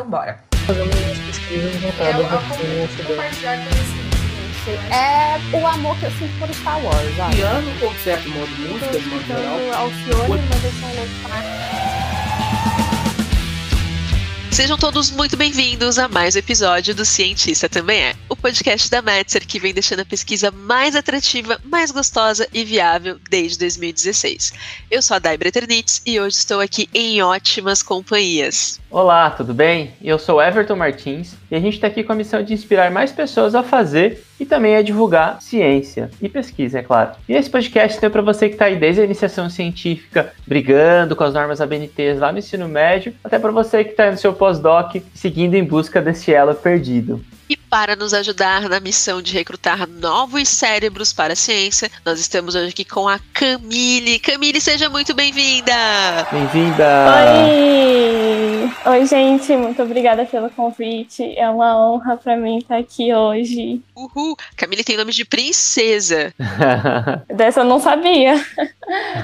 Então bora. Umas pesquisas É, voltadas eu, eu para vou compartilhar conhecimento. É o amor que eu sinto por Star Wars, sabe? Piano ou certo modo de música, de modo geral. Alcione, mas eu sou louco Sejam todos muito bem-vindos a mais um episódio do Cientista Também É, o podcast da Metzer que vem deixando a pesquisa mais atrativa, mais gostosa e viável desde 2016. Eu sou a Dai Breternitz e hoje estou aqui em ótimas companhias. Olá, tudo bem? Eu sou Everton Martins e a gente está aqui com a missão de inspirar mais pessoas a fazer e também a divulgar ciência e pesquisa, é claro. E esse podcast é para você que está aí desde a iniciação científica, brigando com as normas ABNTs lá no ensino médio, até para você que está no seu pós-doc, seguindo em busca desse elo perdido. E para nos ajudar na missão de recrutar novos cérebros para a ciência, nós estamos hoje aqui com a Camille. Camille, seja muito bem-vinda! Bem-vinda! Oi! Oi, gente, muito obrigada pelo convite. É uma honra para mim estar aqui hoje. Uhul! Camille tem nome de princesa, Dessa eu não sabia.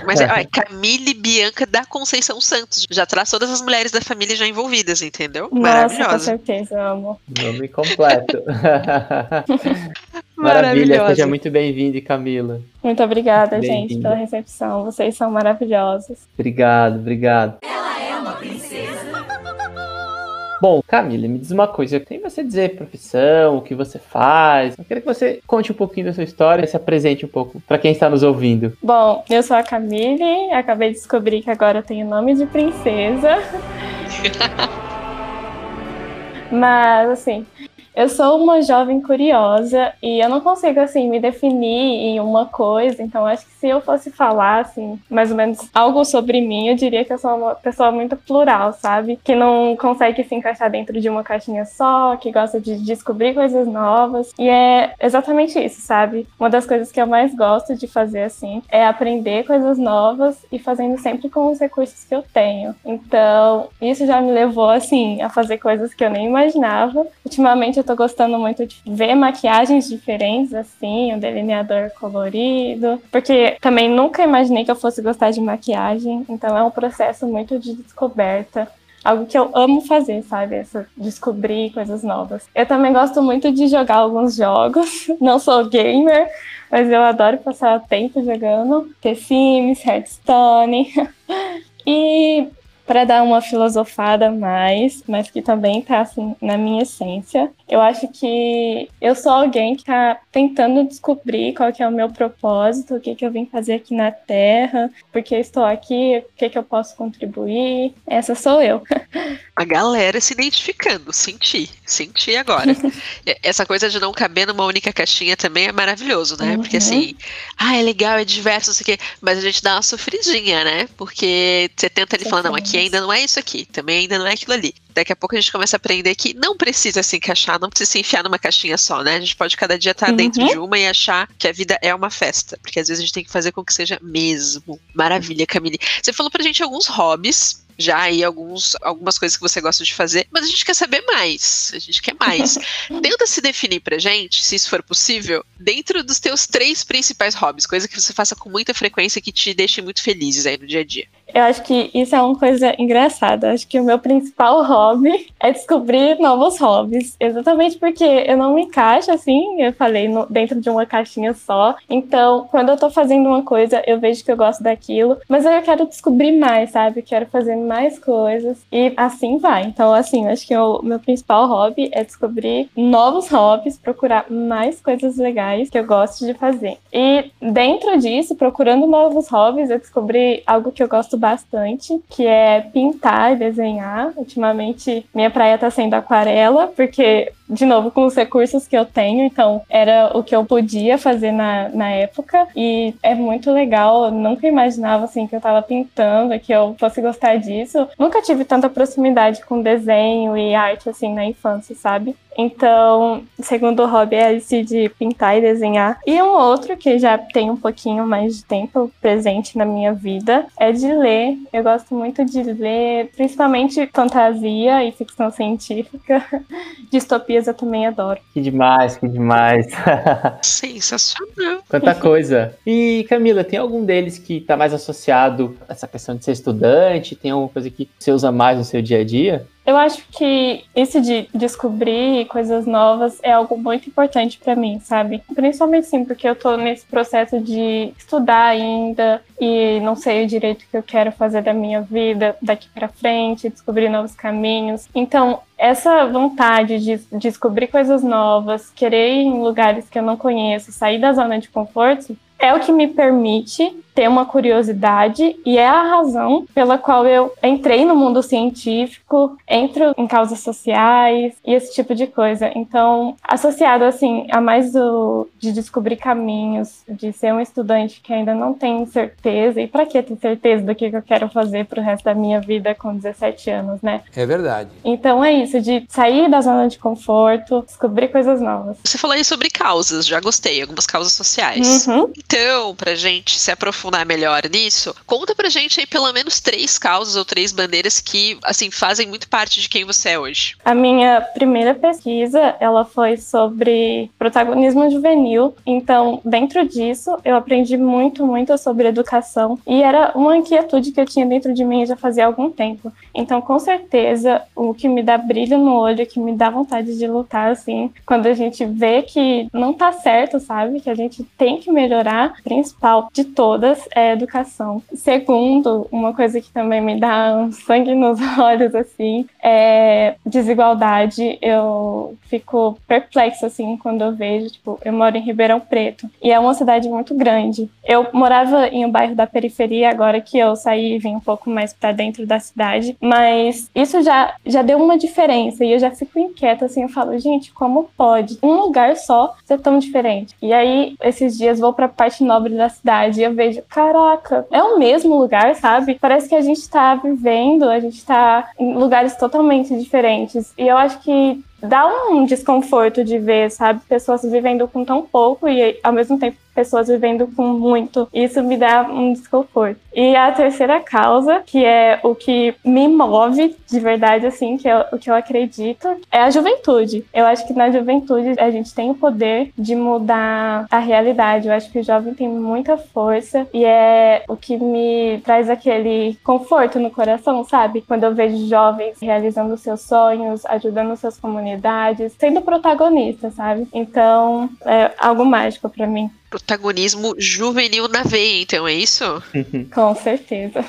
mas é, ó, é Camille Bianca da Conceição Santos. Já traz todas as mulheres da família já envolvidas, entendeu? Nossa, com Maravilhosa. certeza, amo. Nome completo. Maravilha, Maravilhosa. seja muito bem-vinda, Camila. Muito obrigada, gente, pela recepção. Vocês são maravilhosos. Obrigado, obrigado. Bom, Camila, me diz uma coisa. Tem você dizer profissão, o que você faz? Eu quero que você conte um pouquinho da sua história e se apresente um pouco para quem está nos ouvindo. Bom, eu sou a Camille, acabei de descobrir que agora eu tenho nome de princesa. Mas, assim, eu sou uma jovem curiosa e eu não consigo, assim, me definir em uma coisa. Então, acho que se eu fosse falar, assim, mais ou menos algo sobre mim, eu diria que eu sou uma pessoa muito plural, sabe? Que não consegue se encaixar dentro de uma caixinha só, que gosta de descobrir coisas novas. E é exatamente isso, sabe? Uma das coisas que eu mais gosto de fazer, assim, é aprender coisas novas e fazendo sempre com os recursos que eu tenho. Então, isso já me levou, assim, a fazer coisas que eu nem imaginava. Ultimamente, eu tô gostando muito de ver maquiagens diferentes, assim, o delineador colorido, porque também nunca imaginei que eu fosse gostar de maquiagem, então é um processo muito de descoberta. Algo que eu amo fazer, sabe? Essa, descobrir coisas novas. Eu também gosto muito de jogar alguns jogos. Não sou gamer, mas eu adoro passar tempo jogando The Sims, Hearthstone. e para dar uma filosofada a mais, mas que também tá assim na minha essência. Eu acho que eu sou alguém que tá tentando descobrir qual que é o meu propósito, o que que eu vim fazer aqui na Terra, porque estou aqui, o que que eu posso contribuir. Essa sou eu. A galera se identificando, senti, senti agora. Essa coisa de não caber numa única caixinha também é maravilhoso, né? Porque Uhum. assim, ah, é legal, é diverso, não sei o quê, mas a gente dá uma sofridinha, né? Porque você tenta ali falar, não, aqui ainda não é isso aqui, também ainda não é aquilo ali. Daqui a pouco a gente começa a aprender que não precisa se encaixar, não precisa se enfiar numa caixinha só, né? A gente pode cada dia estar Uhum. dentro de uma e achar que a vida é uma festa. Porque às vezes a gente tem que fazer com que seja mesmo. Maravilha, Camille. Você falou pra gente alguns hobbies, já aí alguns, algumas coisas que você gosta de fazer, mas a gente quer saber mais. A gente quer mais. Tenta se definir pra gente, se isso for possível, dentro dos teus três principais hobbies, coisa que você faça com muita frequência que te deixe muito felizes aí no dia a dia. Eu acho que isso é uma coisa engraçada. Acho que o meu principal hobby é descobrir novos hobbies. Exatamente porque eu não me encaixo assim, eu falei, no- dentro de uma caixinha só. Então, quando eu tô fazendo uma coisa, eu vejo que eu gosto daquilo, mas eu quero descobrir mais, sabe? Quero fazer mais coisas e assim vai. Então, assim, acho que o meu principal hobby é descobrir novos hobbies, procurar mais coisas legais que eu gosto de fazer. E dentro disso, procurando novos hobbies, eu descobri algo que eu gosto bastante, que é pintar e desenhar. Ultimamente, minha praia tá sendo aquarela, porque, de novo, com os recursos que eu tenho, então era o que eu podia fazer na, na época. E é muito legal, eu nunca imaginava, assim, que eu tava pintando, que eu fosse gostar disso. Nunca tive tanta proximidade com desenho e arte, assim, na infância, sabe? Então, segundo hobby é esse de pintar e desenhar. E um outro que já tem um pouquinho mais de tempo presente na minha vida é de ler. Eu gosto muito de ler, principalmente fantasia e ficção científica. Eu também adoro. Que demais, que demais. Sensacional. Quanta coisa. E Camila, tem algum deles que tá mais associado a essa questão de ser estudante? Tem alguma coisa que você usa mais no seu dia a dia? Eu acho que isso de descobrir coisas novas é algo muito importante para mim, sabe? Principalmente sim, porque eu tô nesse processo de estudar ainda e não sei o direito que eu quero fazer da minha vida daqui para frente, descobrir novos caminhos. Então, essa vontade de descobrir coisas novas, querer ir em lugares que eu não conheço, sair da zona de conforto, é o que me permite ter uma curiosidade e é a razão pela qual eu entrei no mundo científico, entro em causas sociais e esse tipo de coisa. Então, associado assim a mais do, de descobrir caminhos, de ser um estudante que ainda não tem certeza e para que ter certeza do que eu quero fazer para o resto da minha vida com 17 anos, né? É verdade. Então é isso de sair da zona de conforto, descobrir coisas novas. Você falou aí sobre causas, já gostei, algumas causas sociais. Uhum. Então, pra gente se aprofundar melhor nisso, conta pra gente aí pelo menos três causas ou três bandeiras que, assim, fazem muito parte de quem você é hoje. A minha primeira pesquisa, ela foi sobre protagonismo juvenil. Então, dentro disso, eu aprendi muito, muito sobre educação e era uma inquietude que eu tinha dentro de mim já fazia algum tempo. Então, com certeza, o que me dá brilho no olho, que me dá vontade de lutar, assim, quando a gente vê que não tá certo, sabe? Que a gente tem que melhorar, principal de todas é educação. Segundo, uma coisa que também me dá um sangue nos olhos, assim, é desigualdade. Eu fico perplexa, assim, quando eu vejo, tipo, eu moro em Ribeirão Preto e é uma cidade muito grande. Eu morava em um bairro da periferia, agora que eu saí e vim um pouco mais para dentro da cidade, mas isso já, já deu uma diferença e eu já fico inquieta, assim, eu falo, gente, como pode um lugar só ser tão diferente? E aí, esses dias, vou pra parte nobre da cidade e eu vejo, caraca, é o mesmo lugar, sabe? Parece que a gente tá vivendo, a gente tá em lugares totalmente diferentes. E eu acho que dá um desconforto de ver, sabe, pessoas vivendo com tão pouco e ao mesmo tempo pessoas vivendo com muito. Isso me dá um desconforto. E a terceira causa, que é o que me move de verdade, assim, que é o que eu acredito, é a juventude. Eu acho que na juventude a gente tem o poder de mudar a realidade. Eu acho que o jovem tem muita força e é o que me traz aquele conforto no coração, sabe? Quando eu vejo jovens realizando seus sonhos, ajudando suas comunidades, sendo protagonistas, sabe? Então, é algo mágico para mim protagonismo juvenil na veia, então, é isso? Com certeza.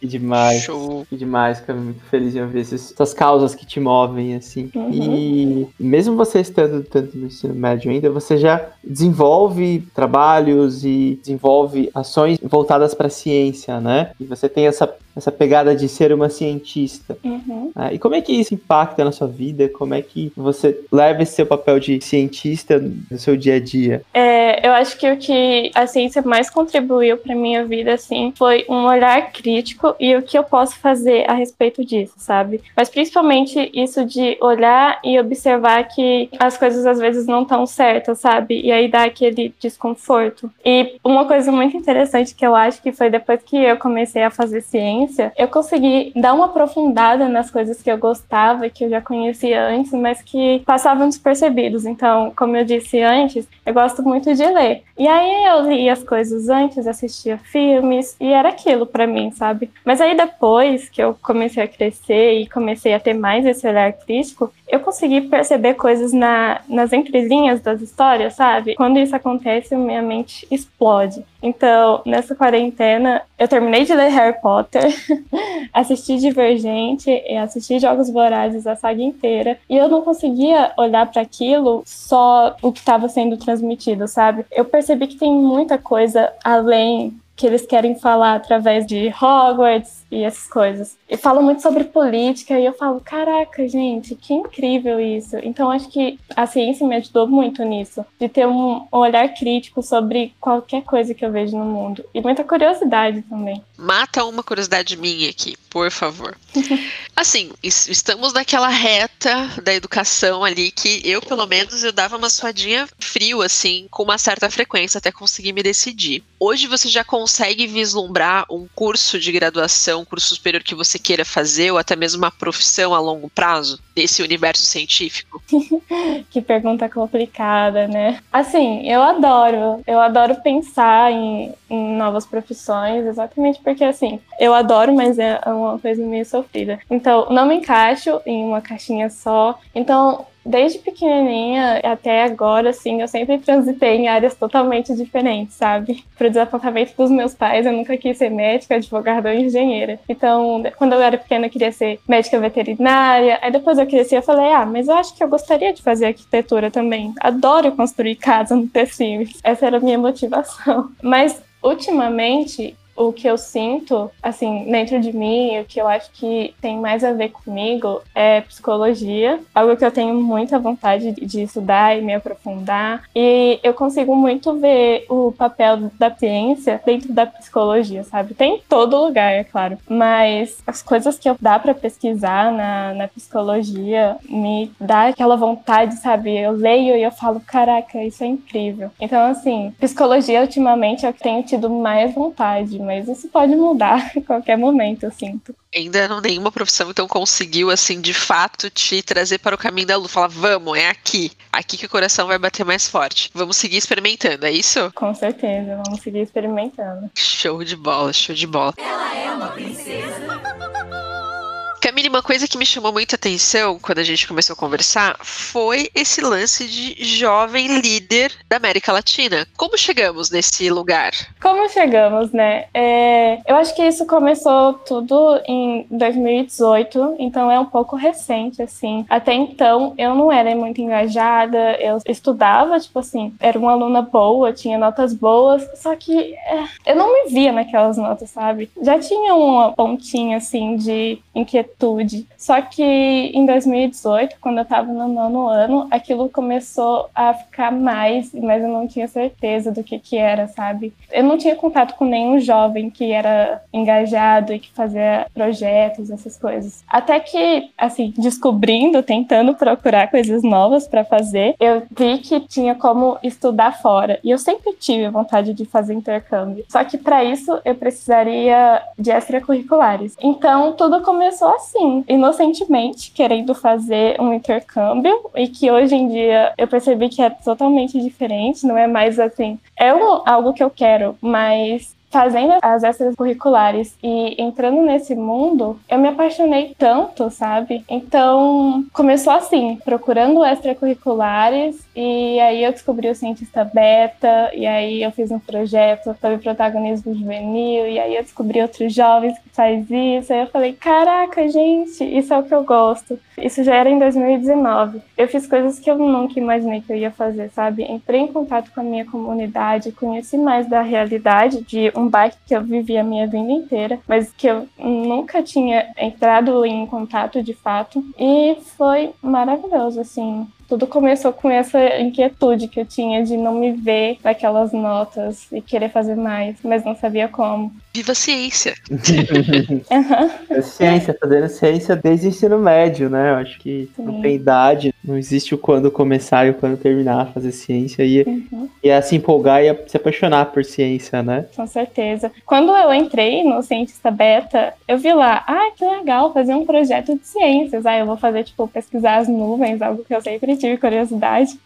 Que demais. Show. Que demais, cara. Muito feliz em ouvir essas, essas causas que te movem, assim. Uhum. E mesmo você estando tanto no ensino médio ainda, você já desenvolve trabalhos e desenvolve ações voltadas para a ciência, né? E você tem essa, essa pegada de ser uma cientista. Uhum. né? E como é que isso impacta na sua vida? Como é que você leva esse seu papel de cientista no seu dia a dia? É, eu acho que o que a ciência mais contribuiu para minha vida, assim, foi um olhar crítico e o que eu posso fazer a respeito disso, sabe? Mas principalmente isso de olhar e observar que as coisas às vezes não estão certas, sabe? E aí dá aquele desconforto. E uma coisa muito interessante que eu acho que foi depois que eu comecei a fazer ciência, eu consegui dar uma aprofundada nas coisas que eu gostava que eu já conhecia antes, mas que passavam despercebidos. Então, como eu disse antes, eu gosto muito de ler. E aí eu li as coisas antes, assistia filmes e era aquilo para mim, sabe? Mas aí depois que eu comecei a crescer e comecei a ter mais esse olhar crítico, eu consegui perceber coisas na, nas entrelinhas das histórias, sabe? Quando isso acontece, minha mente explode. Então, nessa quarentena, eu terminei de ler Harry Potter, assisti Divergente, assisti Jogos Vorazes, a saga inteira, e eu não conseguia olhar para aquilo só o que estava sendo transmitido, sabe? Eu percebi que tem muita coisa além que eles querem falar através de Hogwarts e essas coisas. E falam muito sobre política e eu falo, caraca, gente, que incrível isso. Então acho que a ciência me ajudou muito nisso, de ter um olhar crítico sobre qualquer coisa que eu vejo no mundo e muita curiosidade também. Mata uma curiosidade minha aqui, por favor. Assim, estamos naquela reta da educação ali que eu, pelo menos, eu dava uma suadinha frio, assim, com uma certa frequência até conseguir me decidir. Hoje você já consegue vislumbrar um curso de graduação, um curso superior que você queira fazer, ou até mesmo uma profissão a longo prazo desse universo científico? que pergunta complicada, né? Assim, eu adoro, eu adoro pensar em, em novas profissões, exatamente porque assim, eu adoro, mas é uma coisa meio sofrida. Então, não me encaixo em uma caixinha só. Então, desde pequenininha até agora, assim, eu sempre transitei em áreas totalmente diferentes, sabe? Pro desapontamento dos meus pais, eu nunca quis ser médica, advogada ou engenheira. Então, quando eu era pequena, eu queria ser médica veterinária. Aí depois eu cresci e falei, ah, mas eu acho que eu gostaria de fazer arquitetura também. Adoro construir casa no The Sims. Essa era a minha motivação. Mas ultimamente o que eu sinto, assim, dentro de mim, o que eu acho que tem mais a ver comigo é psicologia, algo que eu tenho muita vontade de estudar e me aprofundar. E eu consigo muito ver o papel da ciência dentro da psicologia, sabe? Tem em todo lugar, é claro, mas as coisas que eu dá para pesquisar na, na psicologia me dá aquela vontade, sabe? Eu leio e eu falo, caraca, isso é incrível. Então, assim, psicologia ultimamente é o que tenho tido mais vontade mas isso pode mudar a qualquer momento, eu sinto. Ainda não nenhuma profissão então conseguiu assim de fato te trazer para o caminho da luz, falar vamos, é aqui, aqui que o coração vai bater mais forte. Vamos seguir experimentando, é isso? Com certeza, vamos seguir experimentando. Show de bola, show de bola. Ela é uma princesa. Camille, uma coisa que me chamou muita atenção quando a gente começou a conversar foi esse lance de jovem líder da América Latina. Como chegamos nesse lugar? Como chegamos, né? É, eu acho que isso começou tudo em 2018, então é um pouco recente, assim. Até então, eu não era muito engajada, eu estudava, tipo assim, era uma aluna boa, tinha notas boas, só que é, eu não me via naquelas notas, sabe? Já tinha uma pontinha, assim, de inquietude inquietude. Só que em 2018, quando eu estava no nono ano, aquilo começou a ficar mais, mas eu não tinha certeza do que que era, sabe? Eu não tinha contato com nenhum jovem que era engajado e que fazia projetos, essas coisas. Até que, assim, descobrindo, tentando procurar coisas novas para fazer, eu vi que tinha como estudar fora. E eu sempre tive vontade de fazer intercâmbio. Só que para isso eu precisaria de extracurriculares. Então tudo começou assim, inocentemente, querendo fazer um intercâmbio e que hoje em dia eu percebi que é totalmente diferente, não é mais assim. É um, algo que eu quero, mas fazendo as extracurriculares e entrando nesse mundo, eu me apaixonei tanto, sabe? Então, começou assim, procurando extracurriculares e aí eu descobri o cientista beta e aí eu fiz um projeto sobre protagonismo juvenil e aí eu descobri outros jovens que faz isso. Aí eu falei, caraca, gente, isso é o que eu gosto. Isso já era em 2019. Eu fiz coisas que eu nunca imaginei que eu ia fazer, sabe? Entrei em contato com a minha comunidade, conheci mais da realidade de um bairro que eu vivi a minha vida inteira, mas que eu nunca tinha entrado em contato de fato. E foi maravilhoso, assim tudo começou com essa inquietude que eu tinha de não me ver naquelas notas e querer fazer mais, mas não sabia como. Viva a ciência! uhum. ciência, fazendo ciência desde o ensino médio, né? Eu acho que Sim. não tem idade, não existe o quando começar e o quando terminar a fazer ciência. E, uhum. e é se empolgar e se apaixonar por ciência, né? Com certeza. Quando eu entrei no Cientista Beta, eu vi lá, ah, que legal, fazer um projeto de ciências. Ah, eu vou fazer, tipo, pesquisar as nuvens, algo que eu sempre tive curiosidade,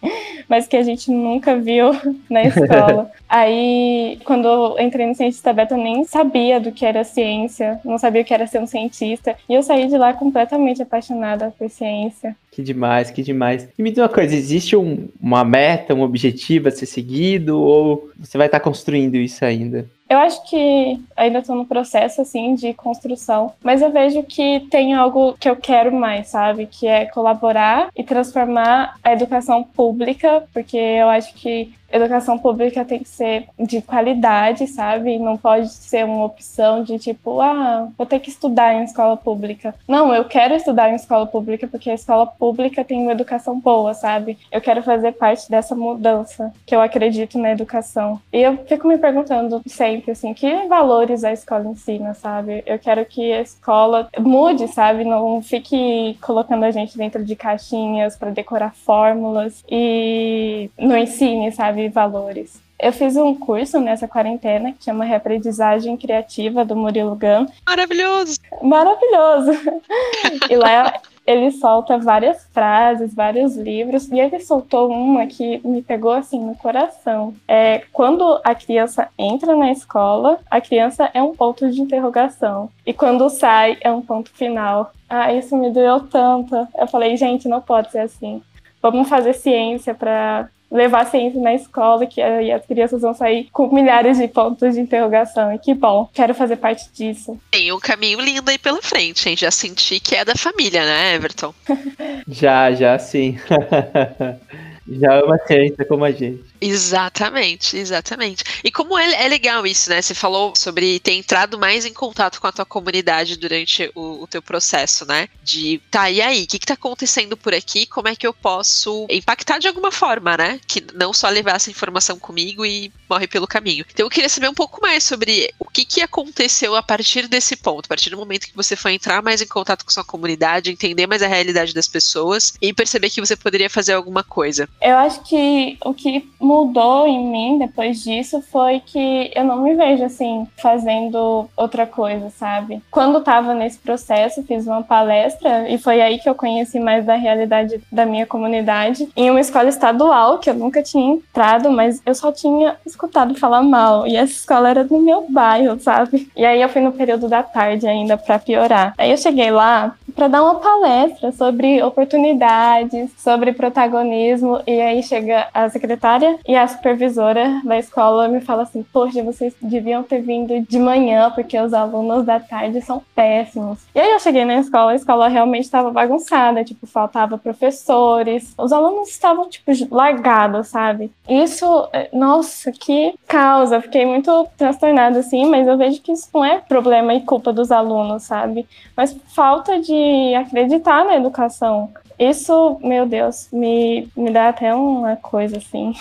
mas que a gente nunca viu na escola. Aí, quando eu entrei no Cientista Beta, eu nem sabia do que era ciência, não sabia o que era ser um cientista. E eu saí de lá completamente apaixonada por ciência. Que demais, que demais. E me diz uma coisa, existe um, uma meta, um objetivo a ser seguido ou você vai estar construindo isso ainda? Eu acho que ainda estou no processo assim de construção, mas eu vejo que tem algo que eu quero mais, sabe? Que é colaborar e transformar a educação pública, porque eu acho que educação pública tem que ser de qualidade, sabe? Não pode ser uma opção de tipo, ah, vou ter que estudar em escola pública. Não, eu quero estudar em escola pública porque a escola pública tem uma educação boa, sabe? Eu quero fazer parte dessa mudança que eu acredito na educação. E eu fico me perguntando sempre, assim, que valores a escola ensina, sabe? Eu quero que a escola mude, sabe? Não fique colocando a gente dentro de caixinhas para decorar fórmulas e não ensine, sabe? Valores. Eu fiz um curso nessa quarentena que chama Reaprendizagem Criativa do Murilo Gun. Maravilhoso! Maravilhoso! e lá ele solta várias frases, vários livros, e ele soltou uma que me pegou assim no coração. É quando a criança entra na escola, a criança é um ponto de interrogação. E quando sai, é um ponto final. Ah, isso me doeu tanto. Eu falei, gente, não pode ser assim. Vamos fazer ciência para levar ciência na escola, que aí as crianças vão sair com milhares de pontos de interrogação. E que bom, quero fazer parte disso. Tem um caminho lindo aí pela frente, hein? Já senti que é da família, né, Everton? já, já sim. já ama ciência como a gente. Exatamente, exatamente. E como é, é, legal isso, né? Você falou sobre ter entrado mais em contato com a tua comunidade durante o, o teu processo, né? De, tá, e aí, o que, que tá acontecendo por aqui? Como é que eu posso impactar de alguma forma, né? Que não só levar essa informação comigo e morre pelo caminho. Então eu queria saber um pouco mais sobre o que, que aconteceu a partir desse ponto, a partir do momento que você foi entrar mais em contato com sua comunidade, entender mais a realidade das pessoas e perceber que você poderia fazer alguma coisa. Eu acho que o que mudou em mim depois disso foi que eu não me vejo assim fazendo outra coisa, sabe? Quando estava nesse processo, fiz uma palestra e foi aí que eu conheci mais da realidade da minha comunidade em uma escola estadual que eu nunca tinha entrado, mas eu só tinha escutado falar mal e essa escola era do meu bairro, sabe? E aí eu fui no período da tarde ainda para piorar. Aí eu cheguei lá para dar uma palestra sobre oportunidades, sobre protagonismo e aí chega a secretária e a supervisora da escola me fala assim: Poxa, vocês deviam ter vindo de manhã, porque os alunos da tarde são péssimos. E aí eu cheguei na escola, a escola realmente estava bagunçada, tipo, faltava professores, os alunos estavam, tipo, largados, sabe? Isso, é, nossa, que causa. Fiquei muito transtornada, assim, mas eu vejo que isso não é problema e culpa dos alunos, sabe? Mas falta de acreditar na educação. Isso, meu Deus, me, me dá até uma coisa assim.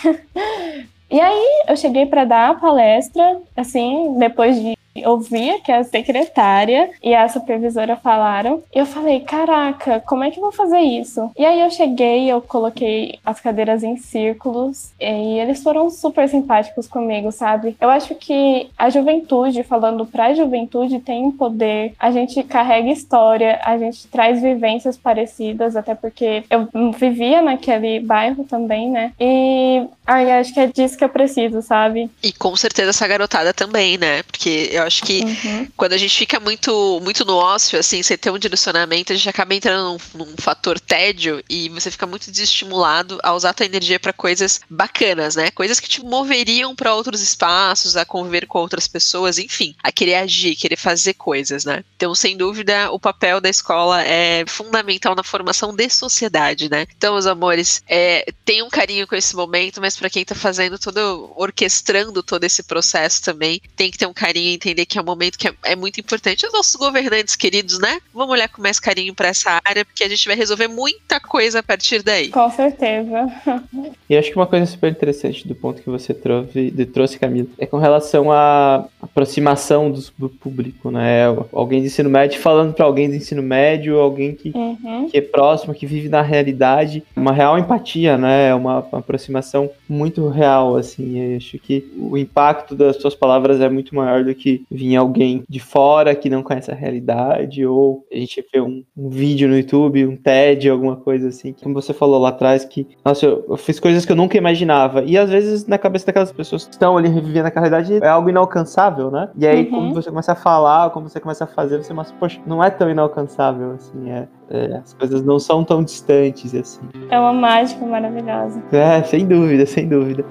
e aí eu cheguei para dar a palestra, assim, depois de ouvia que a secretária e a supervisora falaram. E eu falei, caraca, como é que eu vou fazer isso? E aí eu cheguei, eu coloquei as cadeiras em círculos e eles foram super simpáticos comigo, sabe? Eu acho que a juventude, falando pra juventude, tem poder. A gente carrega história, a gente traz vivências parecidas, até porque eu vivia naquele bairro também, né? E ai, acho que é disso que eu preciso, sabe? E com certeza essa garotada também, né? Porque eu acho que uhum. quando a gente fica muito, muito no ócio, assim, você ter um direcionamento, a gente acaba entrando num, num fator tédio e você fica muito desestimulado a usar a tua energia para coisas bacanas, né? Coisas que te moveriam para outros espaços, a conviver com outras pessoas, enfim, a querer agir, querer fazer coisas, né? Então, sem dúvida, o papel da escola é fundamental na formação de sociedade, né? Então, os amores, é, tem um carinho com esse momento, mas para quem tá fazendo todo, orquestrando todo esse processo também, tem que ter um carinho e entender que é um momento que é, é muito importante. Os nossos governantes queridos, né? Vamos olhar com mais carinho para essa área, porque a gente vai resolver muita coisa a partir daí. Com certeza. E acho que uma coisa super interessante do ponto que você trouxe, trouxe Camila, é com relação à aproximação do, do público, né? Alguém de ensino médio falando para alguém do ensino médio, alguém que, uhum. que é próximo, que vive na realidade, uma real empatia, né? Uma, uma aproximação muito real, assim. Eu acho que o impacto das suas palavras é muito maior do que vir alguém de fora que não conhece a realidade, ou a gente vê um, um vídeo no YouTube, um TED, alguma coisa assim. Como você falou lá atrás, que, nossa, eu, eu, fiz coisas que eu nunca imaginava. E às vezes, na cabeça daquelas pessoas que estão ali revivendo aquela realidade, é algo inalcançável, né? E aí, uhum. como você começa a falar, como você começa a fazer, você mostra, poxa, não é tão inalcançável, assim, é, é, as coisas não são tão distantes, assim. É uma mágica maravilhosa. É, sem dúvida, sem dúvida.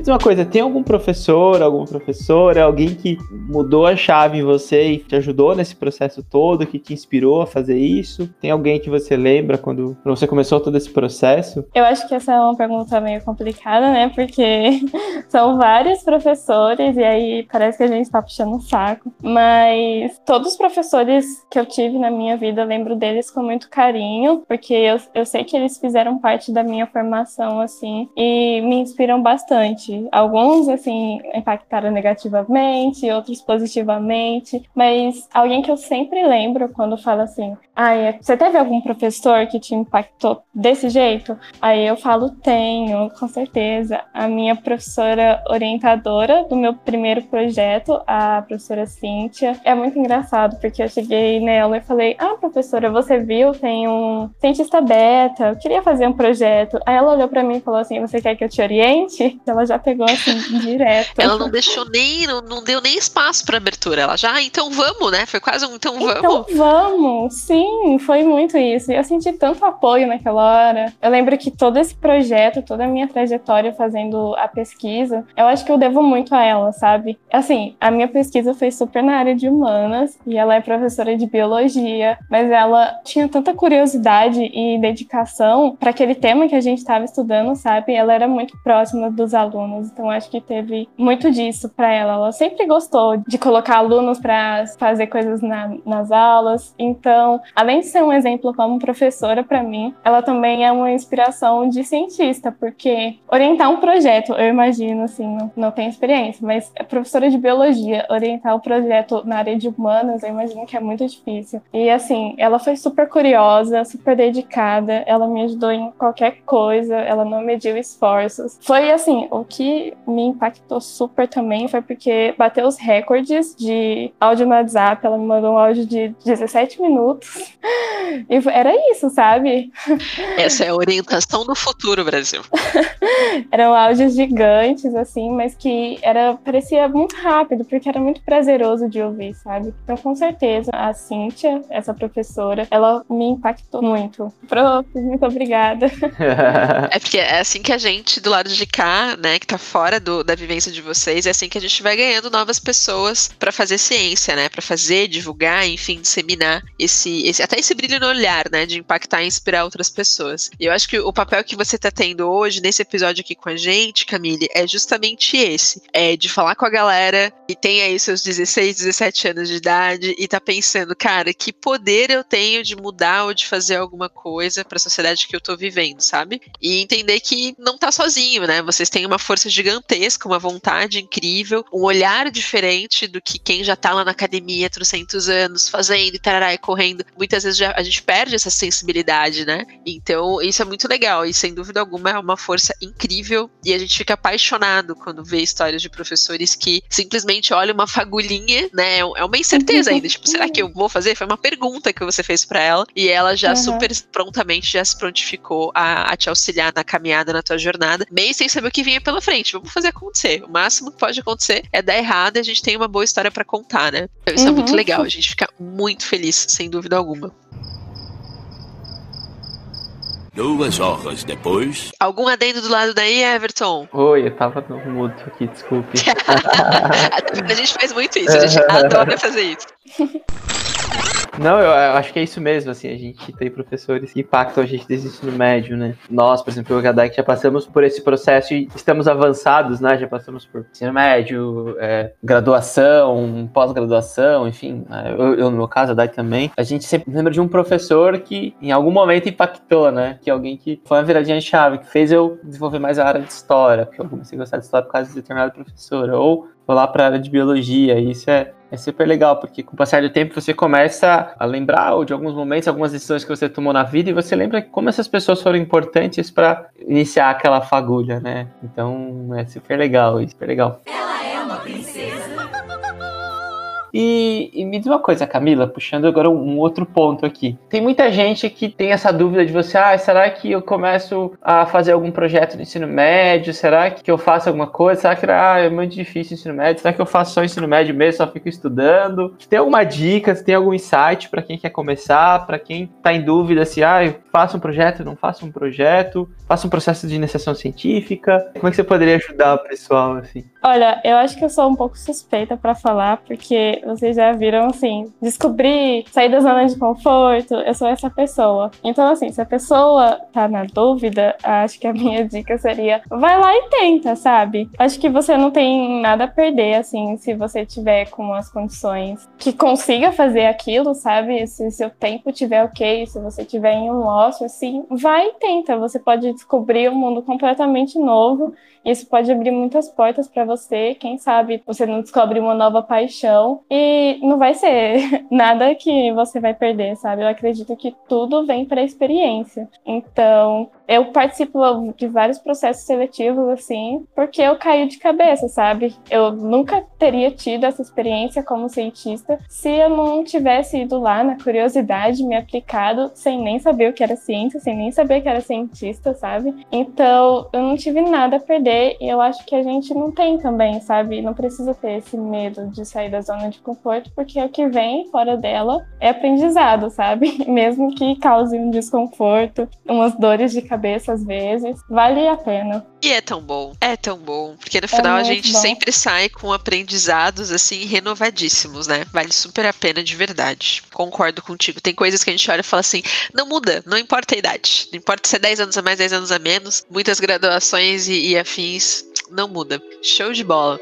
Me diz uma coisa, tem algum professor, alguma professora, alguém que mudou a chave em você e te ajudou nesse processo todo, que te inspirou a fazer isso? Tem alguém que você lembra quando você começou todo esse processo? Eu acho que essa é uma pergunta meio complicada, né? Porque são vários professores e aí parece que a gente tá puxando um saco. Mas todos os professores que eu tive na minha vida, eu lembro deles com muito carinho, porque eu, eu sei que eles fizeram parte da minha formação, assim, e me inspiram bastante. Bastante. Alguns, assim, impactaram negativamente, outros positivamente, mas alguém que eu sempre lembro quando fala assim: ah, você teve algum professor que te impactou desse jeito? Aí eu falo: tenho, com certeza. A minha professora orientadora do meu primeiro projeto, a professora Cíntia, é muito engraçado, porque eu cheguei nela e falei: ah, professora, você viu? Tem um cientista beta, eu queria fazer um projeto. Aí ela olhou para mim e falou assim: você quer que eu te oriente? Ela já pegou assim, direto. Ela não deixou nem, não, não deu nem espaço para abertura. Ela já, ah, então vamos, né? Foi quase um então vamos. Então vamos, sim, foi muito isso. Eu senti tanto apoio naquela hora. Eu lembro que todo esse projeto, toda a minha trajetória fazendo a pesquisa, eu acho que eu devo muito a ela, sabe? Assim, a minha pesquisa foi super na área de humanas e ela é professora de biologia, mas ela tinha tanta curiosidade e dedicação para aquele tema que a gente estava estudando, sabe? Ela era muito próxima dos alunos, então acho que teve muito disso para ela. Ela sempre gostou de colocar alunos para fazer coisas na, nas aulas. Então, além de ser um exemplo como professora para mim, ela também é uma inspiração de cientista, porque orientar um projeto, eu imagino assim, não, não tenho experiência, mas é professora de biologia, orientar o um projeto na área de humanas, eu imagino que é muito difícil. E assim, ela foi super curiosa, super dedicada, ela me ajudou em qualquer coisa, ela não mediu esforços. Foi assim, o que me impactou super também foi porque bateu os recordes de áudio no WhatsApp, ela me mandou um áudio de 17 minutos. E era isso, sabe? Essa é a orientação do futuro, Brasil. Eram áudios gigantes, assim, mas que era parecia muito rápido, porque era muito prazeroso de ouvir, sabe? Então, com certeza, a Cíntia, essa professora, ela me impactou muito. Prof, muito obrigada. é porque é assim que a gente, do lado de cá, né, que fora do, da vivência de vocês, é assim que a gente vai ganhando novas pessoas para fazer ciência, né? Para fazer, divulgar, enfim, disseminar esse, esse, até esse brilho no olhar, né? De impactar e inspirar outras pessoas. E eu acho que o papel que você tá tendo hoje, nesse episódio aqui com a gente, Camille, é justamente esse. É de falar com a galera que tem aí seus 16, 17 anos de idade e tá pensando, cara, que poder eu tenho de mudar ou de fazer alguma coisa para a sociedade que eu tô vivendo, sabe? E entender que não tá sozinho, né? Vocês têm uma força gigantesca, uma vontade incrível, um olhar diferente do que quem já tá lá na academia há 300 anos fazendo e tarará e correndo. Muitas vezes já, a gente perde essa sensibilidade, né? Então, isso é muito legal e sem dúvida alguma é uma força incrível e a gente fica apaixonado quando vê histórias de professores que simplesmente olham uma fagulhinha, né? É uma incerteza ainda, tipo, será que eu vou fazer? Foi uma pergunta que você fez para ela e ela já uhum. super prontamente já se prontificou a, a, te auxiliar na caminhada, na tua jornada, meio sem saber o que vinha pela frente. Vamos fazer acontecer. O máximo que pode acontecer é dar errado e a gente tem uma boa história para contar, né? Então isso uhum. é muito uhum. legal. A gente fica muito feliz, sem dúvida alguma. Duas horas depois. Algum adendo do lado daí, Everton? Oi, eu tava no mudo aqui, desculpe. a gente faz muito isso, a gente adora fazer isso. Não, eu, eu, acho que é isso mesmo, assim, a gente tem professores que impactam a gente desde o ensino médio, né? Nós, por exemplo, o HDAC já passamos por esse processo e estamos avançados, né? Já passamos por ensino médio, é, graduação, pós-graduação, enfim. Né? Eu, eu, no meu caso, a DAC também. A gente sempre lembra de um professor que em algum momento impactou, né? Que alguém que foi uma viradinha de chave, que fez eu desenvolver mais a área de história, porque eu comecei a gostar de história por causa de determinado professor, ou lá para a área de biologia. E isso é, é super legal, porque com o passar do tempo você começa a lembrar de alguns momentos, algumas decisões que você tomou na vida e você lembra como essas pessoas foram importantes para iniciar aquela fagulha, né? Então é super legal, super legal. E, e, me diz uma coisa, Camila, puxando agora um, outro ponto aqui. Tem muita gente que tem essa dúvida de você, ah, será que eu começo a fazer algum projeto no ensino médio? Será que eu faço alguma coisa? Será que ah, é muito difícil o ensino médio? Será que eu faço só ensino médio mesmo, só fico estudando? Tem alguma dica, tem algum insight para quem quer começar, para quem está em dúvida se, ah, eu faço um projeto, não faço um projeto, faço um processo de iniciação científica? Como é que você poderia ajudar o pessoal assim? Olha, eu acho que eu sou um pouco suspeita para falar, porque porque vocês já viram assim, descobrir, sair da zona de conforto, eu sou essa pessoa. Então, assim, se a pessoa tá na dúvida, acho que a minha dica seria vai lá e tenta, sabe? Acho que você não tem nada a perder, assim, se você tiver com as condições que consiga fazer aquilo, sabe? Se seu tempo tiver ok, se você tiver em um ócio, assim, vai e tenta. Você pode descobrir um mundo completamente novo. Isso pode abrir muitas portas para você. Quem sabe você não descobre uma nova paixão e não vai ser nada que você vai perder, sabe? Eu acredito que tudo vem para a experiência. Então, eu participo de vários processos seletivos, assim, porque eu caí de cabeça, sabe? Eu nunca teria tido essa experiência como cientista se eu não tivesse ido lá na curiosidade, me aplicado, sem nem saber o que era ciência, sem nem saber que era cientista, sabe? Então, eu não tive nada a perder e eu acho que a gente não tem também, sabe? Não precisa ter esse medo de sair da zona de conforto, porque o que vem fora dela é aprendizado, sabe? Mesmo que cause um desconforto, umas dores de cabeça cabeça às vezes, vale a pena. E é tão bom, é tão bom, porque no final a muito gente bom. sempre sai com aprendizados assim renovadíssimos, né? Vale super a pena de verdade. Concordo contigo. Tem coisas que a gente olha e fala assim: não muda, não importa a idade, não importa se é 10 anos a mais, 10 anos a menos, muitas graduações e, e afins, não muda. Show de bola.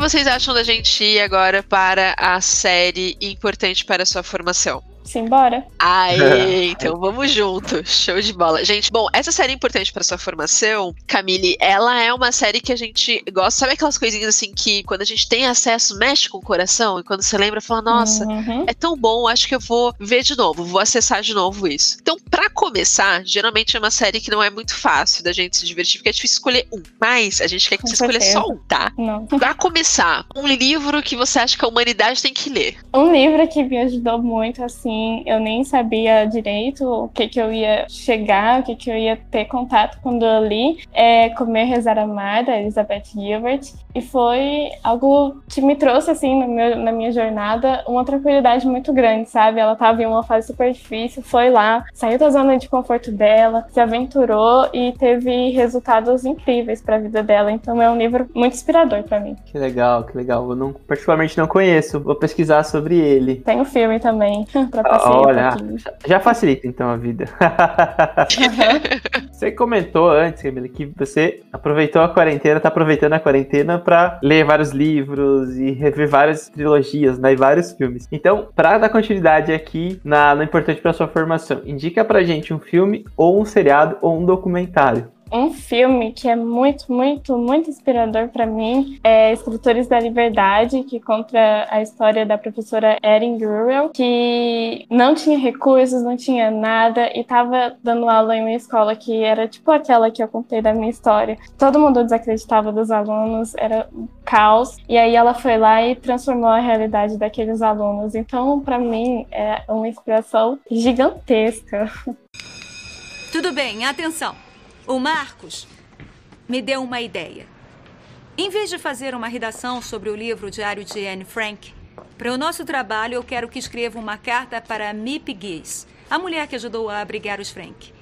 Vocês acham da gente ir agora para a série importante para a sua formação? Simbora? Aê, então vamos junto. Show de bola. Gente, bom, essa série é importante para sua formação, Camille, ela é uma série que a gente gosta. Sabe aquelas coisinhas assim que quando a gente tem acesso mexe com o coração e quando você lembra fala, nossa, Uhum. é tão bom, acho que eu vou ver de novo, vou acessar de novo isso. Então, pra começar, geralmente é uma série que não é muito fácil da gente se divertir, porque é difícil escolher um. Mas a gente quer que Com você escolha só um, tá? Não. Pra começar, um livro que você acha que a humanidade tem que ler. Um livro que me ajudou muito, assim, eu nem sabia direito o que que eu ia chegar, o que que eu ia ter contato quando eu li, é Comer, Rezar, Amar, da Elizabeth Gilbert, e foi algo que me trouxe, assim, meu- na minha jornada, uma tranquilidade muito grande, sabe? Ela tava em uma fase super difícil, foi lá, saiu da zona de conforto dela, se aventurou e teve resultados incríveis para a vida dela, então é um livro muito inspirador para mim. Que legal, que legal. Eu não, particularmente não conheço, vou pesquisar sobre ele. Tem o filme também, um Olha, já facilita então a vida. você comentou antes, Camila, que você aproveitou a quarentena, tá aproveitando a quarentena pra ler vários livros e rever várias trilogias, né, e vários filmes. Então, pra dar continuidade aqui na, no importante pra sua formação, indica pra gente um filme ou um seriado ou um documentário. Um filme que é muito, muito, muito inspirador para mim é Escritores da Liberdade, que conta a história da professora Erin Gurrell, que não tinha recursos, não tinha nada e estava dando aula em uma escola que era tipo aquela que eu contei da minha história. Todo mundo desacreditava dos alunos, era um caos. E aí ela foi lá e transformou a realidade daqueles alunos. Então, para mim, é uma inspiração gigantesca. Tudo bem, atenção. O Marcos me deu uma ideia. Em vez de fazer uma redação sobre o livro Diário de Anne Frank, para o nosso trabalho eu quero que escreva uma carta para Mip Gies, a mulher que ajudou a abrigar os Frank.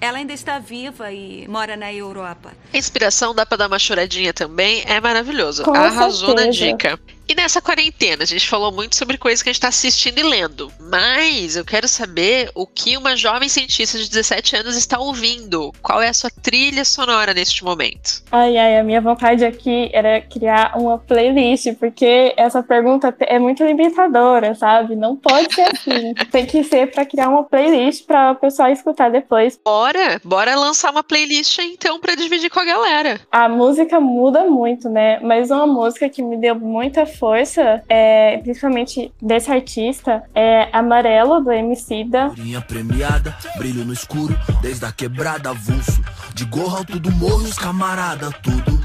Ela ainda está viva e mora na Europa. A inspiração dá pra dar uma choradinha também, é maravilhoso. Com Arrasou na certeza. dica. E nessa quarentena, a gente falou muito sobre coisas que a gente tá assistindo e lendo. Mas eu quero saber o que uma jovem cientista de 17 anos está ouvindo. Qual é a sua trilha sonora neste momento? Ai, ai, a minha vontade aqui era criar uma playlist, porque essa pergunta é muito limitadora, sabe? Não pode ser assim. Tem que ser pra criar uma playlist pra o pessoal escutar depois. Bora, bora lançar uma playlist então pra dividir com a galera. A música muda muito, né? Mas uma música que me deu muita força, é, principalmente desse artista, é Amarelo, do Emicida. Minha premiada, brilho no escuro, desde a quebrada avulso. De gorro alto do morro, os camarada, tudo.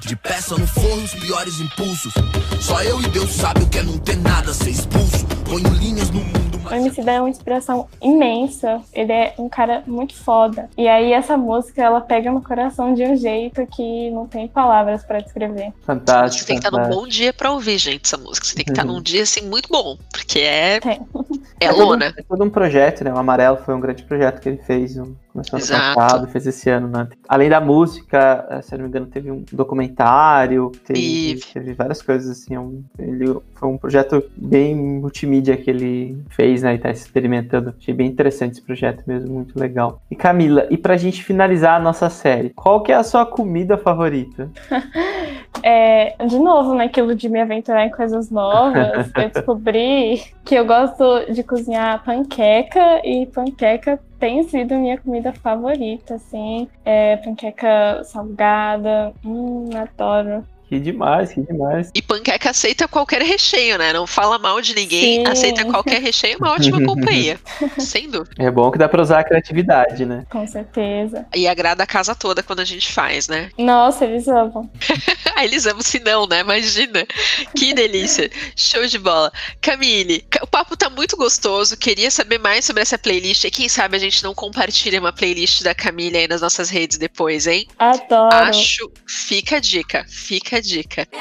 De peça no forno, os piores impulsos. Só eu e Deus sabe o que é não ter nada, ser expulso. Ponho linhas no mundo, O. MC é uma inspiração imensa. Ele é um cara muito foda. E aí essa música, ela pega no coração de um jeito que não tem palavras pra descrever. Fantástico. Você tem que estar num fantástico. bom dia pra ouvir, gente, essa música. Você tem que estar num dia, assim, muito bom. Porque é Tem. É lona. É todo um projeto, né? O Amarelo foi um grande projeto que ele fez. Um, começou ano passado, fez esse ano, né? Além da música, eh, se eu não me engano, teve um documentário, teve, Teve. teve várias coisas, assim. é um- ele, foi um projeto bem multimídia que ele fez, né? E tá experimentando. Achei bem interessante esse projeto mesmo, muito legal. E Camila, e pra gente finalizar a nossa série, qual que é a sua comida favorita? É, de novo, naquilo de me aventurar em coisas novas, eu descobri que eu gosto de cozinhar panqueca e panqueca tem sido minha comida favorita, assim. É, panqueca salgada, hum, adoro. Que demais, que demais. E panqueca aceita qualquer recheio, né? Não fala mal de ninguém, Sim. aceita qualquer recheio, é uma ótima companhia. Sem dúvida. É bom que dá pra usar a criatividade, né? Com certeza. E agrada a casa toda quando a gente faz, né? Nossa, eles amam. Ah, eles amam se não, né? Imagina. Que delícia. Show de bola. Camille, ca- o papo tá muito gostoso. Queria saber mais sobre essa playlist. E quem sabe a gente não compartilha uma playlist da Camille aí nas nossas redes depois, hein? Adoro. Acho. Fica a dica. Fica a dica.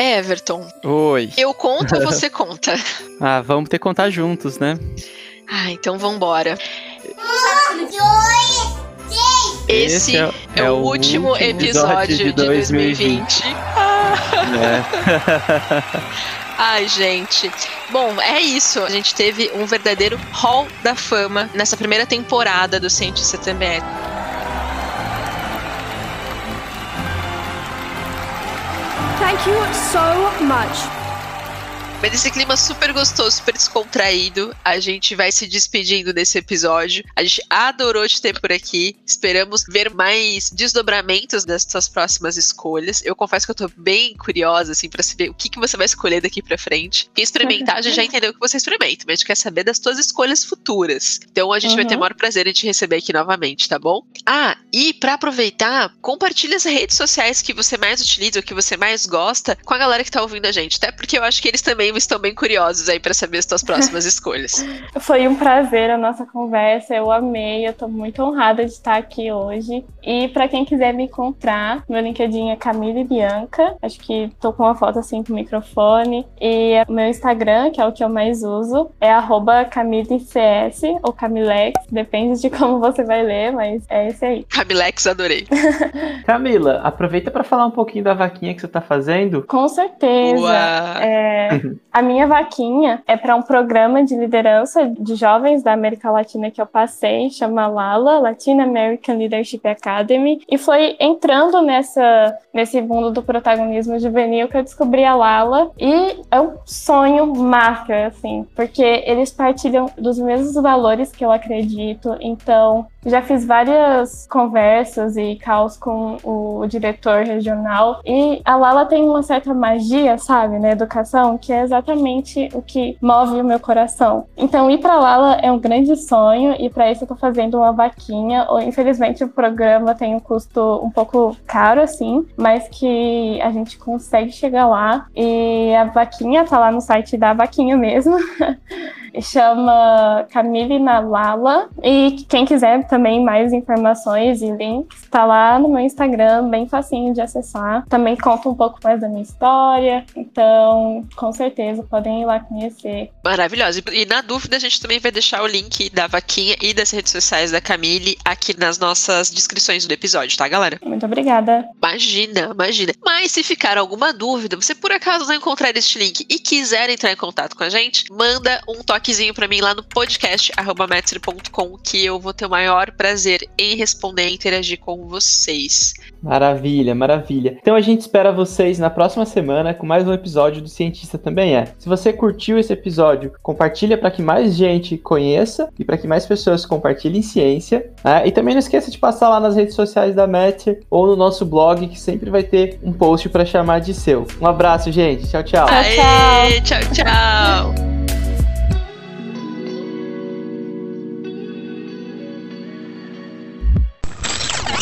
É, Everton, Oi. eu conto ou você conta? Ah, vamos ter que contar juntos, né? Ah, então vambora. Esse, é, o último episódio, de 2020. né? Ai, gente. Bom, é isso. A gente teve um verdadeiro hall da fama nessa primeira temporada do Cientista também. Thank you so much. Mas esse clima super gostoso, super descontraído. A gente vai se despedindo desse episódio. A gente adorou te ter por aqui. Esperamos ver mais desdobramentos das suas próximas escolhas. Eu confesso que eu tô bem curiosa, assim, pra saber o que, que você vai escolher daqui pra frente. Quem experimentar, a gente já entendeu que você experimenta, mas a gente quer saber das suas escolhas futuras. Então a gente vai ter o Uhum. maior prazer em te receber aqui novamente, tá bom? Ah, e pra aproveitar, compartilha as redes sociais que você mais utiliza, ou que você mais gosta, com a galera que tá ouvindo a gente. Até porque eu acho que eles também estão bem curiosos aí pra saber as tuas próximas escolhas. Foi um prazer a nossa conversa, eu amei, eu tô muito honrada de estar aqui hoje. E pra quem quiser me encontrar, meu LinkedIn é Camille Bianca, acho que tô com uma foto assim com o microfone. E o meu Instagram, que é o que eu mais uso, é arroba CamileCS ou Camilex, depende de como você vai ler, mas é esse aí. Camilex, adorei. Camila, aproveita pra falar um pouquinho da vaquinha que você tá fazendo. Com certeza. É, a minha vaquinha é para um programa de liderança de jovens da América Latina que eu passei, chama LALA, Latin American Leadership Academy, e foi entrando nessa nesse mundo do protagonismo juvenil que eu descobri a Lala. E é um sonho marca assim, porque eles partilham dos mesmos valores que eu acredito, então já fiz várias conversas e calls com o diretor regional. E a Lala tem uma certa magia, sabe, na educação, que é exatamente o que move o meu coração. Então ir para Lala é um grande sonho e para isso eu tô fazendo uma vaquinha. Ou, Infelizmente o programa tem um custo um pouco caro assim, mas que a gente consegue chegar lá e a vaquinha tá lá no site da vaquinha mesmo. chama Camille na Lala. E quem quiser também mais informações e links, tá lá no meu Instagram, bem facinho de acessar. Também conta um pouco mais da minha história, então com certeza podem ir lá conhecer. Maravilhosa. E na dúvida, a gente também vai deixar o link da vaquinha e das redes sociais da Camille aqui nas nossas descrições do episódio, tá, galera? Muito obrigada. Imagina, imagina. Mas se ficar alguma dúvida, você por acaso não encontrar este link e quiser entrar em contato com a gente, manda um toquezinho pra mim lá no podcast que eu vou ter o maior prazer em responder e interagir com vocês. Maravilha, maravilha. Então a gente espera vocês na próxima semana com mais um episódio do Cientista Também É. Se você curtiu esse episódio, compartilha para que mais gente conheça e para que mais pessoas compartilhem ciência. né? E também não esqueça de passar lá nas redes sociais da Metzer ou no nosso blog que sempre vai ter um post para chamar de seu. Um abraço, gente. Tchau, tchau. Aê, tchau, tchau.